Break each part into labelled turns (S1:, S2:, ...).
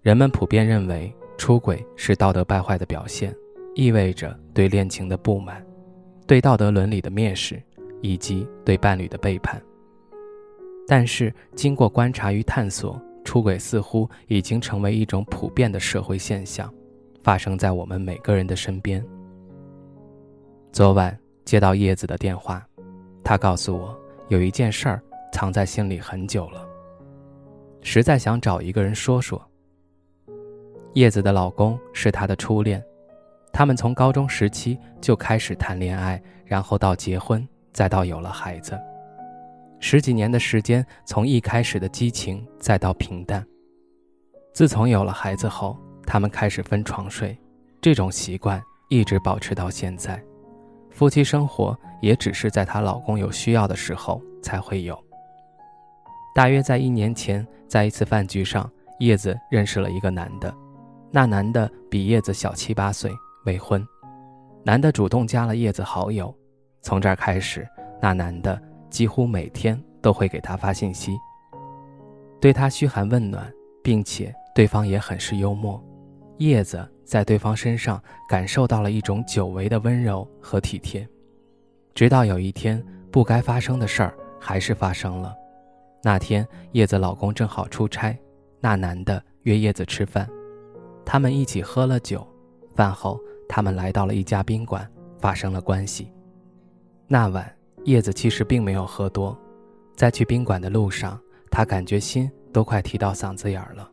S1: 人们普遍认为，出轨是道德败坏的表现，意味着对恋情的不满，对道德伦理的蔑视，以及对伴侣的背叛。但是，经过观察与探索，出轨似乎已经成为一种普遍的社会现象，发生在我们每个人的身边。昨晚接到叶子的电话，她告诉我有一件事儿藏在心里很久了，实在想找一个人说说。叶子的老公是她的初恋，他们从高中时期就开始谈恋爱，然后到结婚，再到有了孩子，十几年的时间，从一开始的激情再到平淡。自从有了孩子后，他们开始分床睡，这种习惯一直保持到现在。夫妻生活也只是在她老公有需要的时候才会有。大约在一年前，在一次饭局上，叶子认识了一个男的。那男的比叶子小七八岁，未婚。男的主动加了叶子好友，从这儿开始，那男的几乎每天都会给她发信息，对她嘘寒问暖，并且对方也很是幽默。叶子在对方身上感受到了一种久违的温柔和体贴。直到有一天，不该发生的事儿还是发生了。那天，叶子老公正好出差，那男的约叶子吃饭。他们一起喝了酒，饭后他们来到了一家宾馆，发生了关系。那晚叶子其实并没有喝多，在去宾馆的路上，她感觉心都快提到嗓子眼儿了。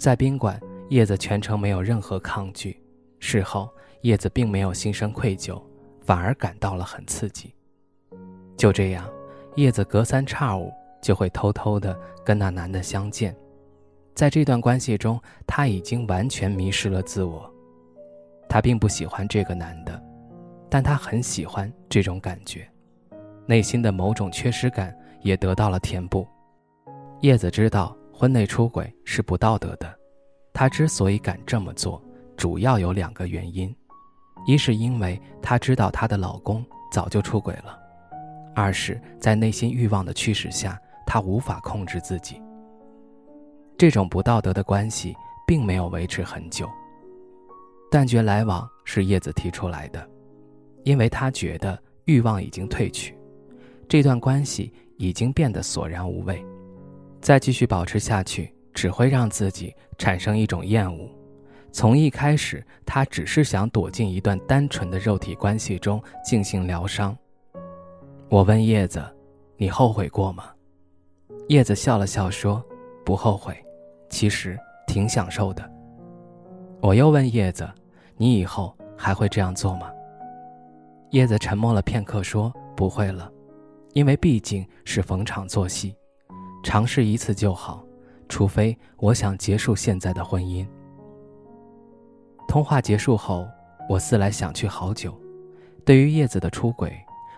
S1: 在宾馆，叶子全程没有任何抗拒。事后，叶子并没有心生愧疚，反而感到了很刺激。就这样，叶子隔三差五就会偷偷的跟那男的相见。在这段关系中，她已经完全迷失了自我。她并不喜欢这个男的，但她很喜欢这种感觉，内心的某种缺失感也得到了填补。叶子知道婚内出轨是不道德的，她之所以敢这么做，主要有两个原因：一是因为她知道她的老公早就出轨了；二是，在内心欲望的驱使下，她无法控制自己。这种不道德的关系并没有维持很久。断绝来往是叶子提出来的，因为她觉得欲望已经褪去，这段关系已经变得索然无味，再继续保持下去只会让自己产生一种厌恶。从一开始，她只是想躲进一段单纯的肉体关系中进行疗伤。我问叶子：“你后悔过吗？”叶子笑了笑说：“不后悔。”其实挺享受的。我又问叶子：“你以后还会这样做吗？”叶子沉默了片刻，说：“不会了，因为毕竟是逢场作戏，尝试一次就好。除非我想结束现在的婚姻。”通话结束后，我思来想去好久。对于叶子的出轨，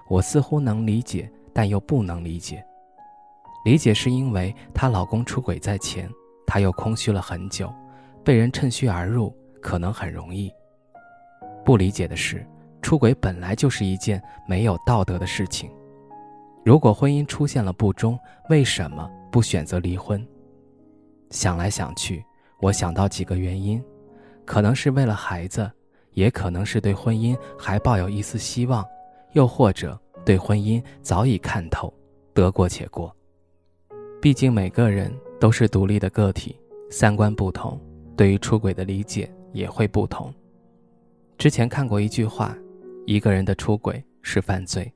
S1: 我似乎能理解，但又不能理解。理解是因为她老公出轨在前。他又空虚了很久，被人趁虚而入可能很容易。不理解的是，出轨本来就是一件没有道德的事情。如果婚姻出现了不忠，为什么不选择离婚？想来想去，我想到几个原因：可能是为了孩子，也可能是对婚姻还抱有一丝希望，又或者对婚姻早已看透，得过且过。毕竟每个人。都是独立的个体，三观不同，对于出轨的理解也会不同。之前看过一句话：一个人的出轨是犯罪，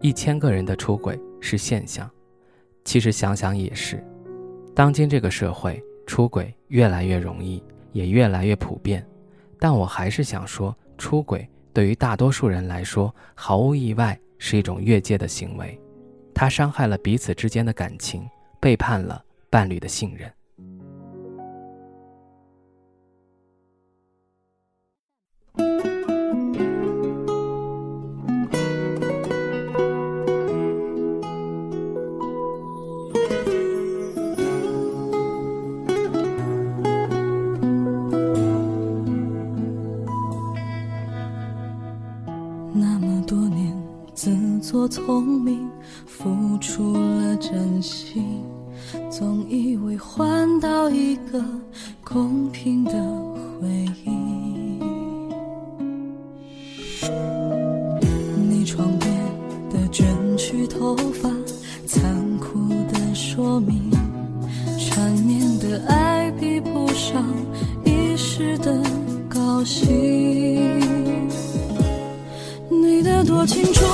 S1: 一千个人的出轨是现象。其实想想也是，当今这个社会，出轨越来越容易，也越来越普遍。但我还是想说，出轨对于大多数人来说，毫无意外是一种越界的行为，它伤害了彼此之间的感情，背叛了。伴侣的信任。
S2: 那么多年自作聪明不清楚。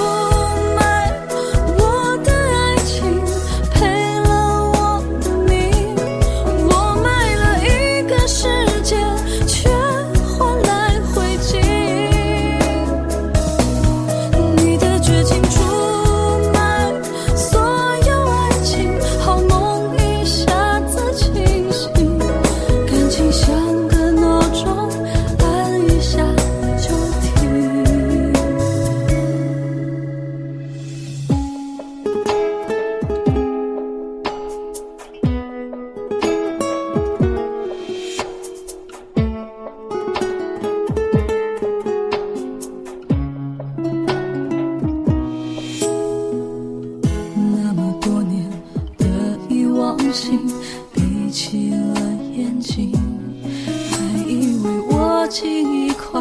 S2: 心，闭起了眼睛，还以为握紧一块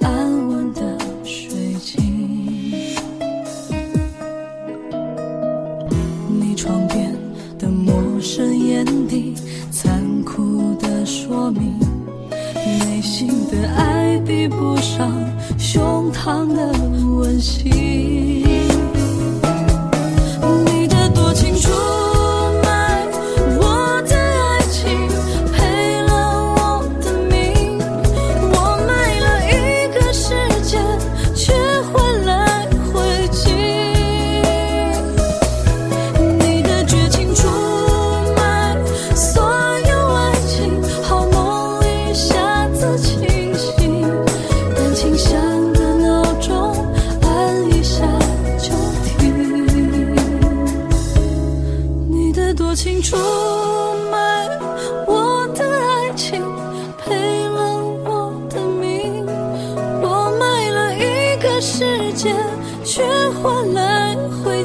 S2: 安稳的水晶。你窗边的陌生眼底，残酷的说明，内心的爱比不上胸膛的温馨。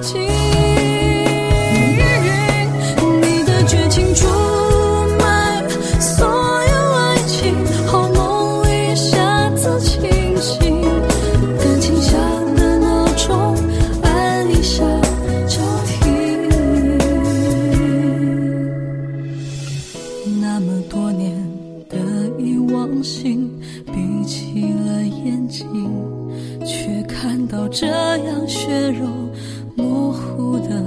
S2: 睛你的绝情出卖所有爱情好梦一下子清醒。感情像个闹钟按一下就停那么多年得意忘形闭起了眼睛却看到这样血肉模糊的